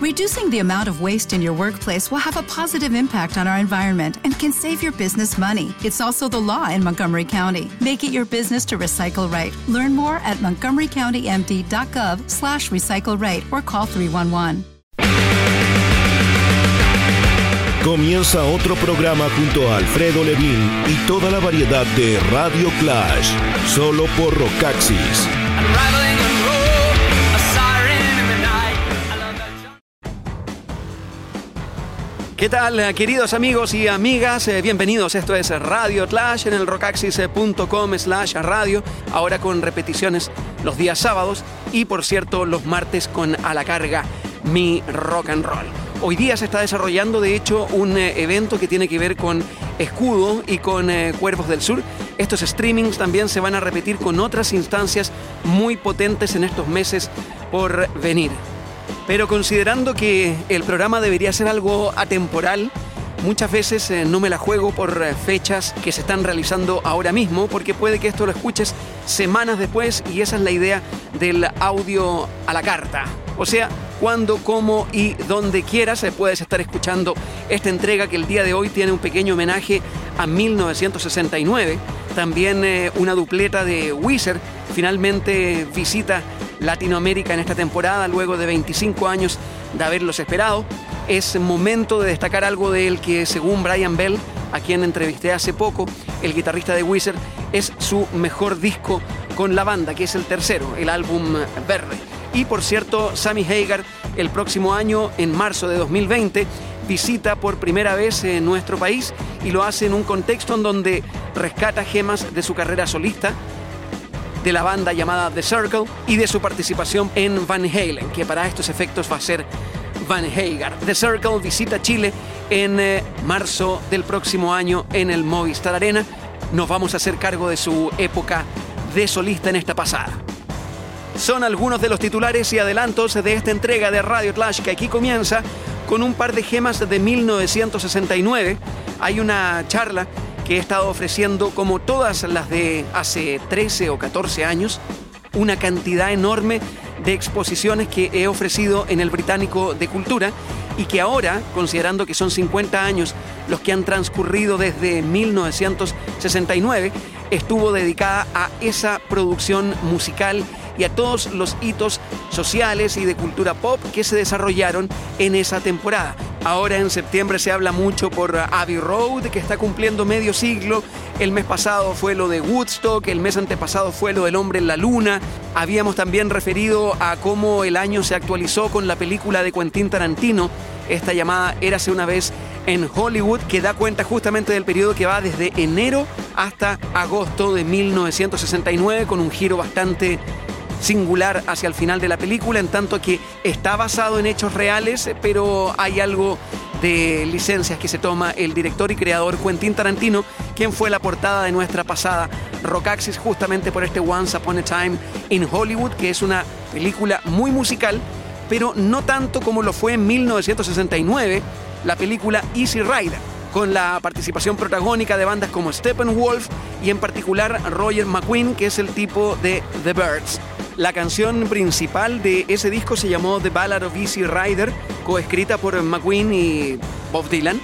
Reducing the amount of waste in your workplace will have a positive impact on our environment and can save your business money. It's also the law in Montgomery County. Make it your business to recycle right. Learn more at montgomerycountymd.gov slash recycle right or call 311. Comienza otro programa junto a Alfredo Levin y toda la variedad de Radio Clash, solo por Rocaxis. ¿Qué tal, eh, queridos amigos y amigas? Eh, bienvenidos. Esto es Radio Clash en el rocaxis.com slash radio. Ahora con repeticiones los días sábados y, por cierto, los martes con A la Carga, mi rock and roll. Hoy día se está desarrollando, de hecho, un eh, evento que tiene que ver con Escudo y con Cuervos del Sur. Estos streamings también se van a repetir con otras instancias muy potentes en estos meses por venir. Pero considerando que el programa debería ser algo atemporal, muchas veces eh, no me la juego por eh, fechas que se están realizando ahora mismo, porque puede que esto lo escuches semanas después y esa es la idea del audio a la carta. O sea, cuando, cómo y donde quieras eh, puedes estar escuchando esta entrega que el día de hoy tiene un pequeño homenaje a 1969. También una dupleta de Wizard finalmente visita Latinoamérica en esta temporada, luego de 25 años de haberlos esperado. Es momento de destacar algo de él que, según Brian Bell, a quien entrevisté hace poco, el guitarrista de Wizard, es su mejor disco con la banda, que es el tercero, el álbum Verde. Y por cierto, Sammy Hagar, el próximo año, en marzo de 2020, visita por primera vez en nuestro país y lo hace en un contexto en donde rescata gemas de su carrera solista de la banda llamada The Circle y de su participación en Van Halen, que para estos efectos va a ser Van Hagar. The Circle visita Chile en eh, marzo del próximo año en el Movistar Arena. Nos vamos a hacer cargo de su época de solista en esta pasada. Son algunos de los titulares y adelantos de esta entrega de Radio Clash que aquí comienza con un par de gemas de 1969. Hay una charla que he estado ofreciendo, como todas las de hace 13 o 14 años, una cantidad enorme de exposiciones que he ofrecido en el Británico de Cultura y que ahora, considerando que son 50 años los que han transcurrido desde 1969, estuvo dedicada a esa producción musical y a todos los hitos sociales y de cultura pop que se desarrollaron en esa temporada. Ahora en septiembre se habla mucho por Abbey Road, que está cumpliendo medio siglo. El mes pasado fue lo de Woodstock, el mes antepasado fue lo del hombre en la luna. Habíamos también referido a cómo el año se actualizó con la película de Quentin Tarantino, esta llamada Érase una vez en Hollywood, que da cuenta justamente del periodo que va desde enero hasta agosto de 1969, con un giro bastante singular hacia el final de la película, en tanto que está basado en hechos reales, pero hay algo de licencias que se toma el director y creador Quentin Tarantino, quien fue la portada de nuestra pasada Rockaxis justamente por este Once Upon a Time in Hollywood, que es una película muy musical, pero no tanto como lo fue en 1969 la película Easy Rider, con la participación protagónica de bandas como Steppenwolf y en particular Roger McQueen, que es el tipo de The Birds. La canción principal de ese disco se llamó The Ballad of Easy Rider, coescrita por McQueen y Bob Dylan.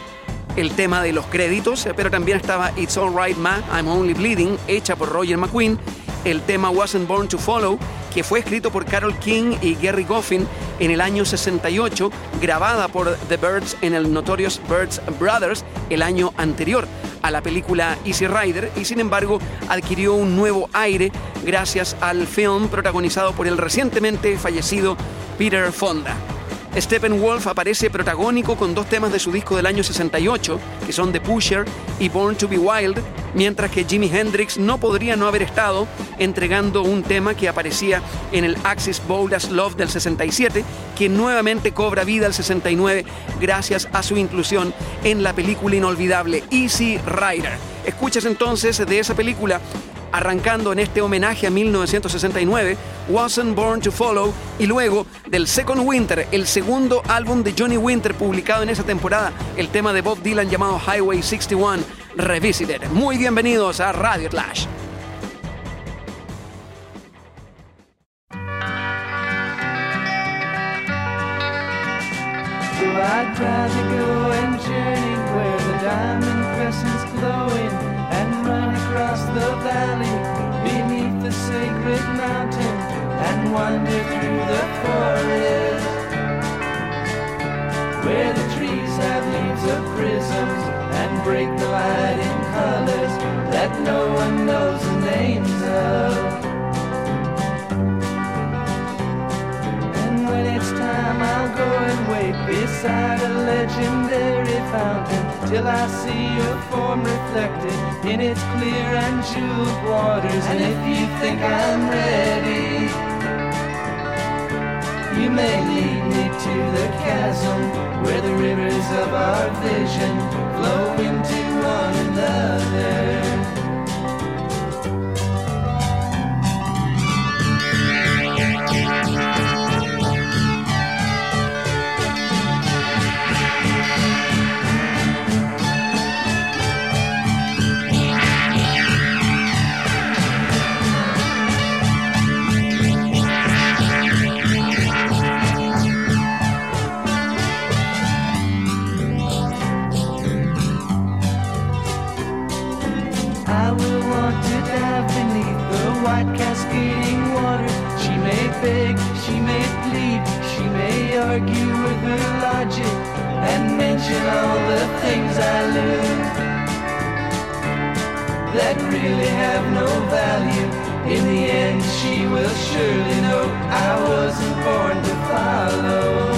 El tema de los créditos, pero también estaba It's Alright Ma, I'm Only Bleeding, hecha por Roger McQueen. El tema Wasn't Born to Follow, que fue escrito por Carol King y Gary Goffin en el año 68, grabada por The Birds en el Notorious Birds Brothers el año anterior a la película Easy Rider y sin embargo adquirió un nuevo aire gracias al film protagonizado por el recientemente fallecido Peter Fonda. Steppenwolf aparece protagónico con dos temas de su disco del año 68, que son The Pusher y Born to Be Wild, mientras que Jimi Hendrix no podría no haber estado entregando un tema que aparecía en el Axis Bold Love del 67, que nuevamente cobra vida al 69 gracias a su inclusión en la película inolvidable Easy Rider. Escuchas entonces de esa película arrancando en este homenaje a 1969, Wasn't Born to Follow, y luego del Second Winter, el segundo álbum de Johnny Winter publicado en esa temporada, el tema de Bob Dylan llamado Highway 61 Revisited. Muy bienvenidos a Radio Clash. Wander through the forest where the trees have leaves of prisms and break the light in colors that no one knows the names of. And when it's time, I'll go and wait beside a legendary fountain till I see your form reflected in its clear and jeweled waters. And if you think I'm ready, you may lead me to the chasm where the rivers of our vision flow into one another. Mention all the things I learned that really have no value. In the end, she will surely know I wasn't born to follow.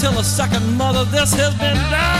till a second mother. This has been done.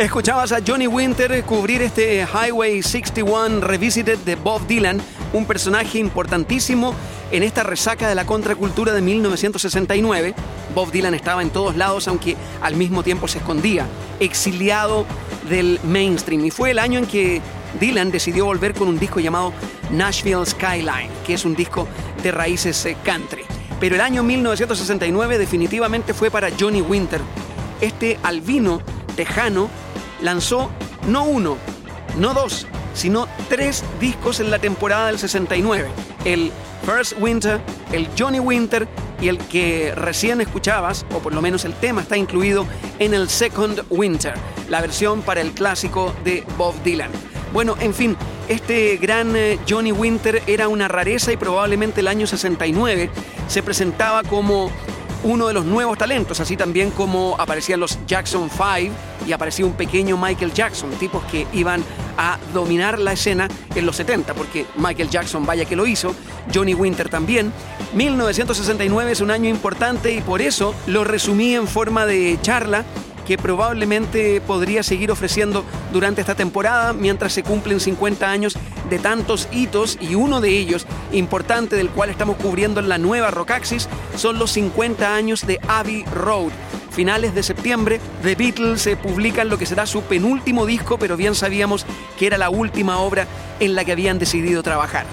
Escuchabas a Johnny Winter cubrir este Highway 61 Revisited de Bob Dylan, un personaje importantísimo en esta resaca de la contracultura de 1969. Bob Dylan estaba en todos lados, aunque al mismo tiempo se escondía, exiliado del mainstream. Y fue el año en que Dylan decidió volver con un disco llamado Nashville Skyline, que es un disco de raíces eh, country. Pero el año 1969 definitivamente fue para Johnny Winter. Este albino tejano lanzó no uno, no dos, sino tres discos en la temporada del 69. El First Winter, el Johnny Winter y el que recién escuchabas, o por lo menos el tema está incluido en el Second Winter, la versión para el clásico de Bob Dylan. Bueno, en fin, este gran eh, Johnny Winter era una rareza y probablemente el año 69 se presentaba como uno de los nuevos talentos, así también como aparecían los Jackson 5 y aparecía un pequeño Michael Jackson, tipos que iban a dominar la escena en los 70, porque Michael Jackson vaya que lo hizo, Johnny Winter también. 1969 es un año importante y por eso lo resumí en forma de charla que probablemente podría seguir ofreciendo durante esta temporada mientras se cumplen 50 años de tantos hitos y uno de ellos importante del cual estamos cubriendo en la nueva Rockaxis son los 50 años de Abbey Road. Finales de septiembre, The Beatles se publican lo que será su penúltimo disco, pero bien sabíamos que era la última obra en la que habían decidido trabajar.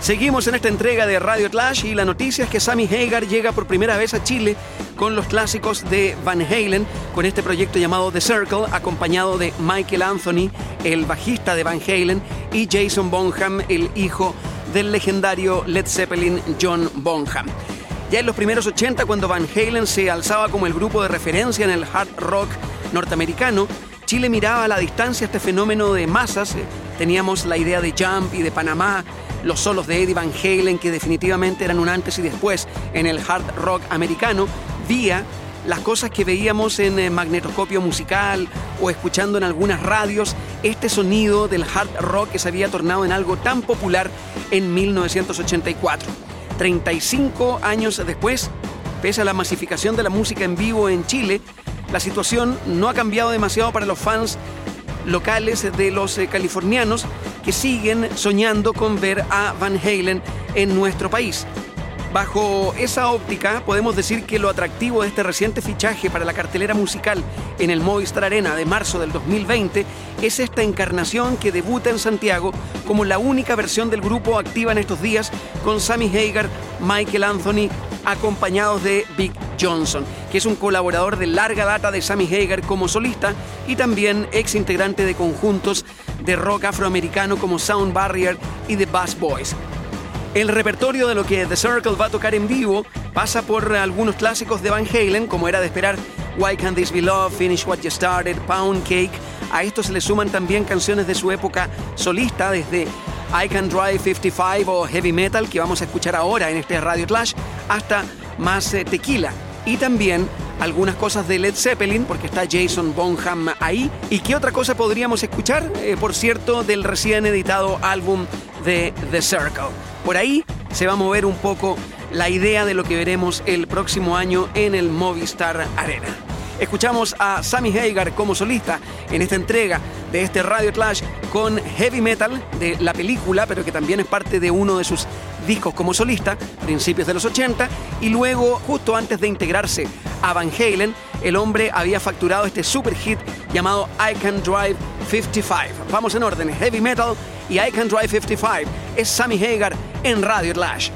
Seguimos en esta entrega de Radio Clash y la noticia es que Sammy Hagar llega por primera vez a Chile con los clásicos de Van Halen, con este proyecto llamado The Circle, acompañado de Michael Anthony, el bajista de Van Halen, y Jason Bonham, el hijo del legendario Led Zeppelin John Bonham. Ya en los primeros 80, cuando Van Halen se alzaba como el grupo de referencia en el hard rock norteamericano, Chile miraba a la distancia este fenómeno de masas. Teníamos la idea de Jump y de Panamá, los solos de Eddie Van Halen, que definitivamente eran un antes y después en el hard rock americano, vía las cosas que veíamos en el magnetoscopio musical o escuchando en algunas radios, este sonido del hard rock que se había tornado en algo tan popular en 1984. 35 años después, pese a la masificación de la música en vivo en Chile, la situación no ha cambiado demasiado para los fans locales de los eh, californianos que siguen soñando con ver a Van Halen en nuestro país. Bajo esa óptica, podemos decir que lo atractivo de este reciente fichaje para la cartelera musical en el Movistar Arena de marzo del 2020 es esta encarnación que debuta en Santiago como la única versión del grupo activa en estos días con Sammy Hagar, Michael Anthony, acompañados de Big Johnson, que es un colaborador de larga data de Sammy Hagar como solista y también ex integrante de conjuntos de rock afroamericano como Sound Barrier y The Bass Boys. El repertorio de lo que The Circle va a tocar en vivo pasa por algunos clásicos de Van Halen, como era de esperar Why Can't This Be Love, Finish What You Started, Pound Cake. A esto se le suman también canciones de su época solista, desde I Can Drive 55 o Heavy Metal, que vamos a escuchar ahora en este Radio Clash, hasta más eh, tequila. Y también algunas cosas de Led Zeppelin, porque está Jason Bonham ahí. ¿Y qué otra cosa podríamos escuchar? Eh, por cierto, del recién editado álbum de The Circle. Por ahí se va a mover un poco la idea de lo que veremos el próximo año en el Movistar Arena. Escuchamos a Sammy Hagar como solista en esta entrega de este Radio Clash con heavy metal de la película, pero que también es parte de uno de sus discos como solista, principios de los 80, y luego, justo antes de integrarse a Van Halen, el hombre había facturado este super hit llamado I Can Drive 55. Vamos en orden, heavy metal y I Can Drive 55. Es Sammy Hagar en Radio Clash.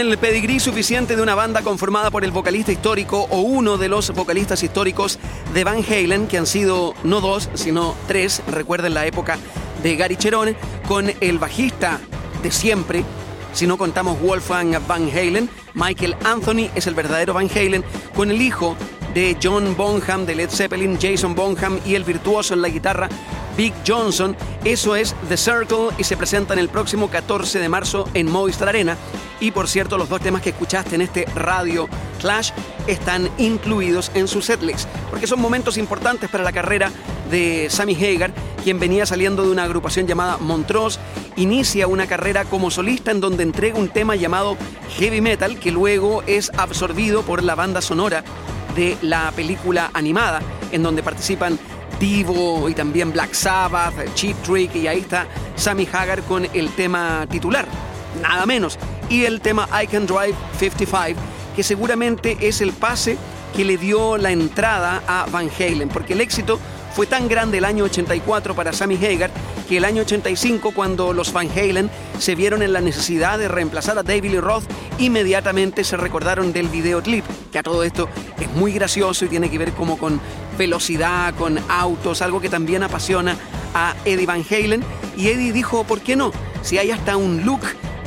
El pedigrí suficiente de una banda conformada por el vocalista histórico o uno de los vocalistas históricos de Van Halen, que han sido no dos, sino tres, recuerden la época de Gary Cherone, con el bajista de siempre, si no contamos Wolfgang Van Halen, Michael Anthony es el verdadero Van Halen, con el hijo de John Bonham de Led Zeppelin, Jason Bonham y el virtuoso en la guitarra Big Johnson. Eso es The Circle y se presenta en el próximo 14 de marzo en Movistar Arena. Y por cierto, los dos temas que escuchaste en este radio Clash están incluidos en su setlist, porque son momentos importantes para la carrera de Sammy Hagar, quien venía saliendo de una agrupación llamada Montrose, inicia una carrera como solista en donde entrega un tema llamado Heavy Metal, que luego es absorbido por la banda sonora de la película animada, en donde participan Y también Black Sabbath, Cheap Trick, y ahí está Sammy Hagar con el tema titular, nada menos, y el tema I Can Drive 55, que seguramente es el pase que le dio la entrada a Van Halen, porque el éxito fue tan grande el año 84 para Sammy Hagar que el año 85, cuando los Van Halen se vieron en la necesidad de reemplazar a David Lee Roth, inmediatamente se recordaron del videoclip, que a todo esto es muy gracioso y tiene que ver como con velocidad, con autos, algo que también apasiona a Eddie Van Halen. Y Eddie dijo, ¿por qué no? Si hay hasta un look,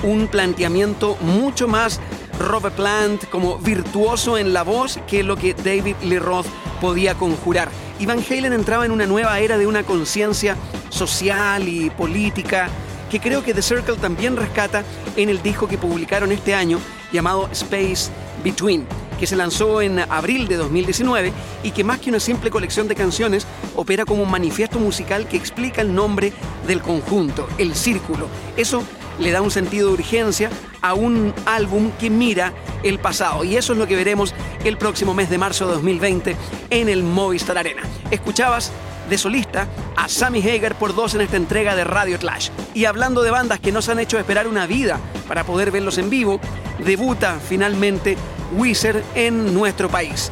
un planteamiento mucho más Robert Plant como virtuoso en la voz que lo que David Lee Roth podía conjurar. Y Van Halen entraba en una nueva era de una conciencia social y política que creo que The Circle también rescata en el disco que publicaron este año llamado Space Between, que se lanzó en abril de 2019 y que más que una simple colección de canciones opera como un manifiesto musical que explica el nombre del conjunto, el círculo. Eso le da un sentido de urgencia a un álbum que mira el pasado. Y eso es lo que veremos el próximo mes de marzo de 2020 en el Movistar Arena. Escuchabas de solista a Sammy Hagar por dos en esta entrega de Radio Clash. Y hablando de bandas que nos han hecho esperar una vida para poder verlos en vivo, debuta finalmente Wizard en nuestro país.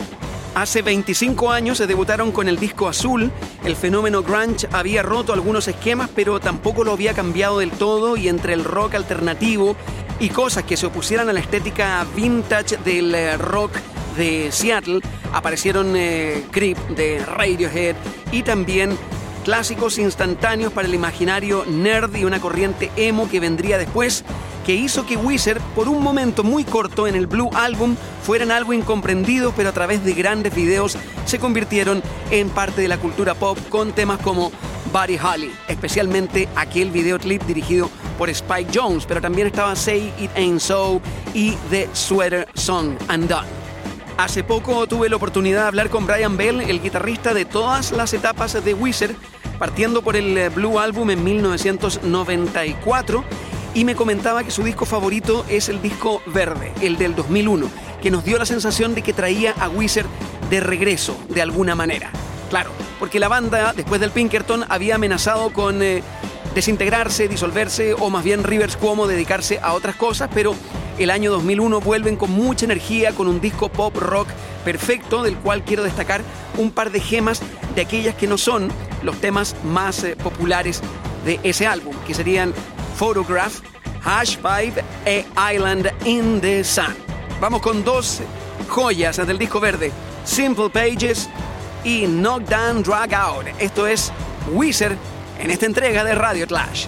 Hace 25 años se debutaron con el disco azul. El fenómeno grunge había roto algunos esquemas, pero tampoco lo había cambiado del todo y entre el rock alternativo y cosas que se opusieran a la estética vintage del eh, rock de Seattle, aparecieron eh, Creep de Radiohead y también clásicos instantáneos para el imaginario nerd y una corriente emo que vendría después que hizo que Wizard, por un momento muy corto en el Blue Album, fueran algo incomprendido, pero a través de grandes videos se convirtieron en parte de la cultura pop con temas como Buddy Holly, especialmente aquel videoclip dirigido por Spike Jones, pero también estaba Say It Ain't So y The Sweater Song Undone. Hace poco tuve la oportunidad de hablar con Brian Bell, el guitarrista de todas las etapas de Wizard, partiendo por el Blue Album en 1994 y me comentaba que su disco favorito es el disco verde, el del 2001, que nos dio la sensación de que traía a Wizard de regreso, de alguna manera. Claro, porque la banda, después del Pinkerton, había amenazado con eh, desintegrarse, disolverse o más bien Rivers Cuomo dedicarse a otras cosas, pero el año 2001 vuelven con mucha energía, con un disco pop rock perfecto, del cual quiero destacar un par de gemas de aquellas que no son los temas más eh, populares de ese álbum, que serían Photograph, Hash Pipe e Island in the Sun. Vamos con dos joyas del disco verde, Simple Pages y Knockdown Drag Out. Esto es Wizard en esta entrega de Radio Clash.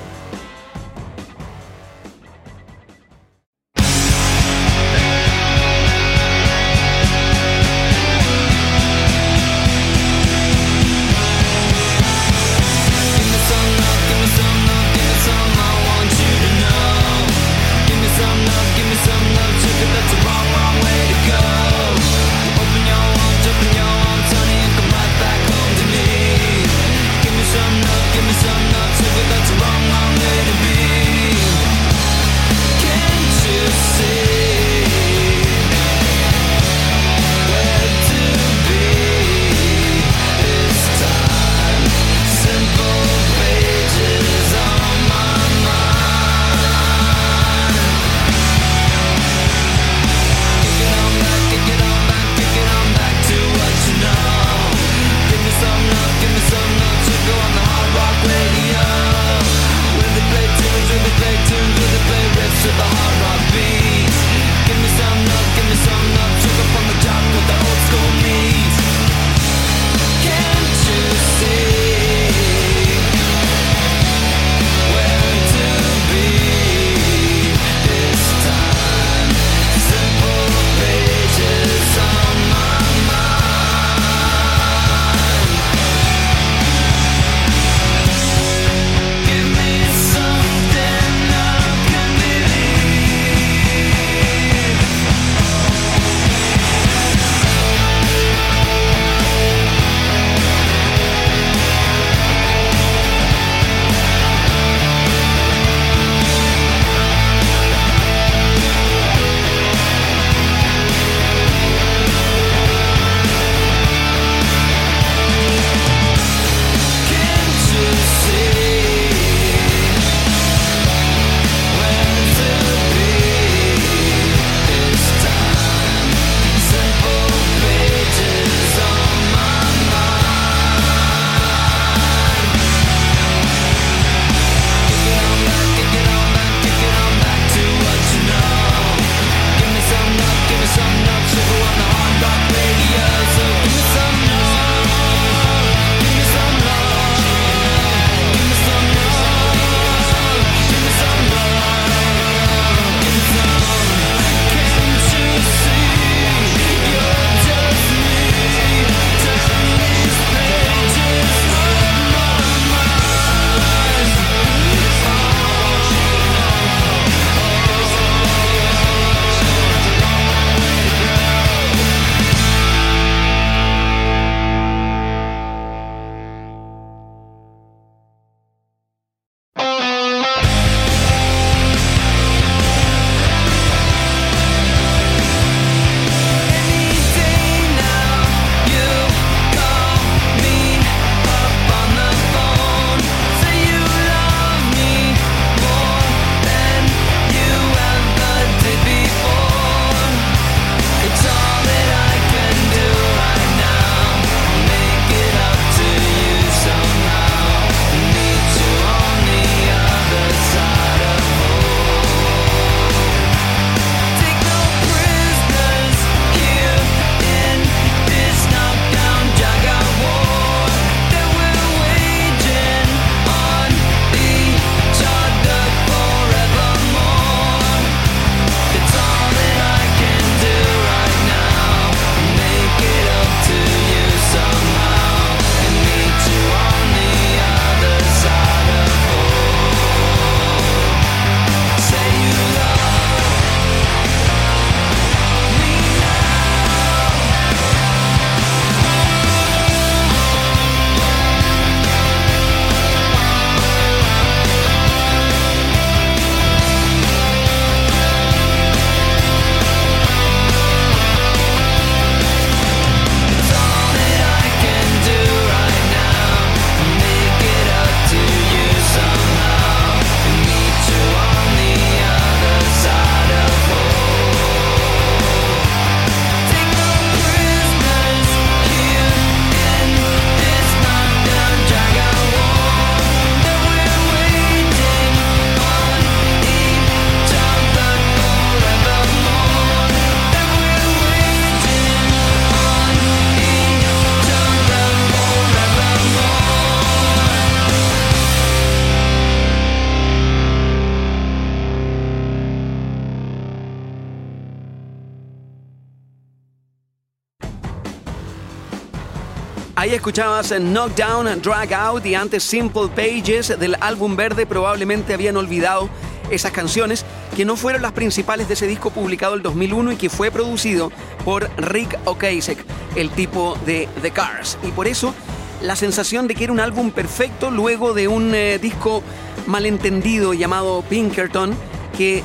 Escuchabas Knockdown, Drag Out y antes Simple Pages del álbum verde. Probablemente habían olvidado esas canciones que no fueron las principales de ese disco publicado el 2001 y que fue producido por Rick Ocasek, el tipo de The Cars. Y por eso la sensación de que era un álbum perfecto luego de un eh, disco malentendido llamado Pinkerton que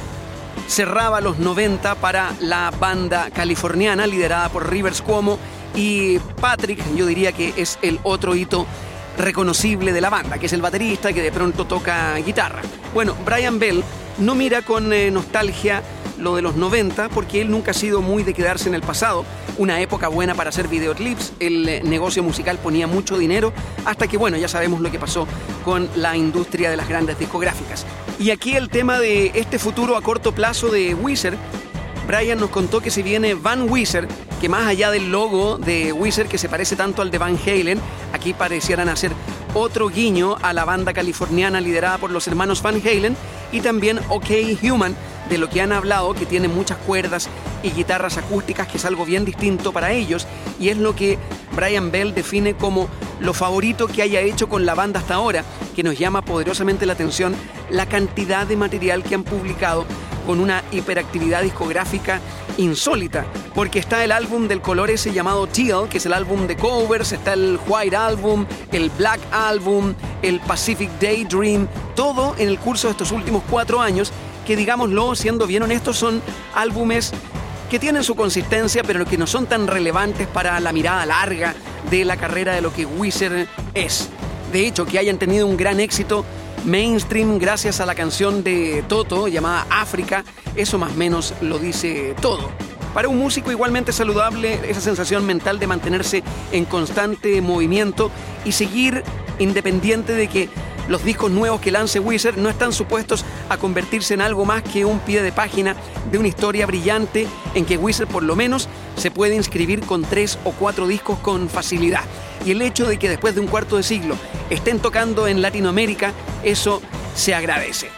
cerraba los 90 para la banda californiana liderada por Rivers Cuomo y Patrick, yo diría que es el otro hito reconocible de la banda, que es el baterista que de pronto toca guitarra. Bueno, Brian Bell no mira con eh, nostalgia lo de los 90 porque él nunca ha sido muy de quedarse en el pasado. Una época buena para hacer videoclips, el eh, negocio musical ponía mucho dinero, hasta que bueno, ya sabemos lo que pasó con la industria de las grandes discográficas. Y aquí el tema de este futuro a corto plazo de Wizard Brian nos contó que si viene Van Wizard, que más allá del logo de Wizard que se parece tanto al de Van Halen, aquí parecieran hacer otro guiño a la banda californiana liderada por los hermanos Van Halen y también OK Human, de lo que han hablado, que tiene muchas cuerdas y guitarras acústicas, que es algo bien distinto para ellos y es lo que Brian Bell define como lo favorito que haya hecho con la banda hasta ahora, que nos llama poderosamente la atención la cantidad de material que han publicado con una hiperactividad discográfica insólita, porque está el álbum del color ese llamado Teal, que es el álbum de covers, está el White Album, el Black Album, el Pacific Daydream, todo en el curso de estos últimos cuatro años, que digámoslo, siendo bien honestos, son álbumes que tienen su consistencia, pero que no son tan relevantes para la mirada larga de la carrera de lo que Wizard es. De hecho, que hayan tenido un gran éxito mainstream gracias a la canción de Toto llamada África, eso más o menos lo dice todo. Para un músico igualmente saludable esa sensación mental de mantenerse en constante movimiento y seguir independiente de que los discos nuevos que lance Wizard no están supuestos a convertirse en algo más que un pie de página de una historia brillante en que Wizard por lo menos se puede inscribir con tres o cuatro discos con facilidad. Y el hecho de que después de un cuarto de siglo estén tocando en Latinoamérica, eso se agradece.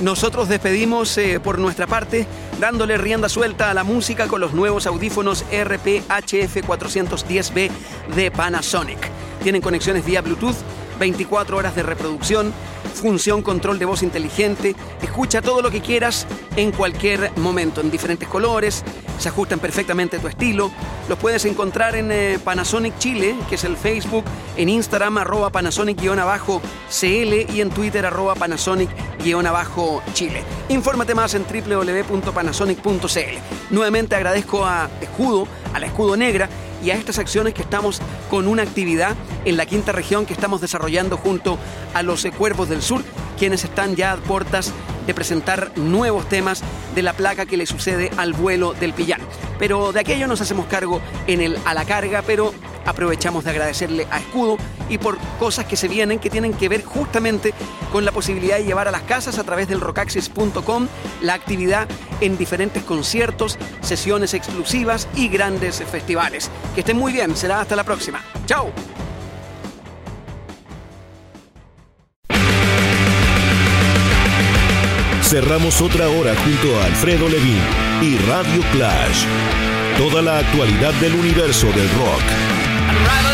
Nosotros despedimos eh, por nuestra parte dándole rienda suelta a la música con los nuevos audífonos RPHF 410B de Panasonic. Tienen conexiones vía Bluetooth 24 horas de reproducción, función control de voz inteligente, escucha todo lo que quieras en cualquier momento, en diferentes colores, se ajustan perfectamente a tu estilo. Los puedes encontrar en eh, Panasonic Chile, que es el Facebook, en Instagram arroba Panasonic-CL y en Twitter arroba Panasonic-Chile. Infórmate más en www.panasonic.cl. Nuevamente agradezco a Escudo, a la Escudo Negra, y a estas acciones que estamos con una actividad en la quinta región que estamos desarrollando junto a los Cuervos del Sur, quienes están ya a puertas de presentar nuevos temas de la placa que le sucede al vuelo del Pillán. Pero de aquello nos hacemos cargo en el a la carga, pero aprovechamos de agradecerle a Escudo y por cosas que se vienen que tienen que ver justamente con la posibilidad de llevar a las casas a través del rocaxis.com la actividad en diferentes conciertos, sesiones exclusivas y grandes festivales. Que estén muy bien, será hasta la próxima. ¡Chao! Cerramos otra hora junto a Alfredo Levin y Radio Clash. Toda la actualidad del universo del rock.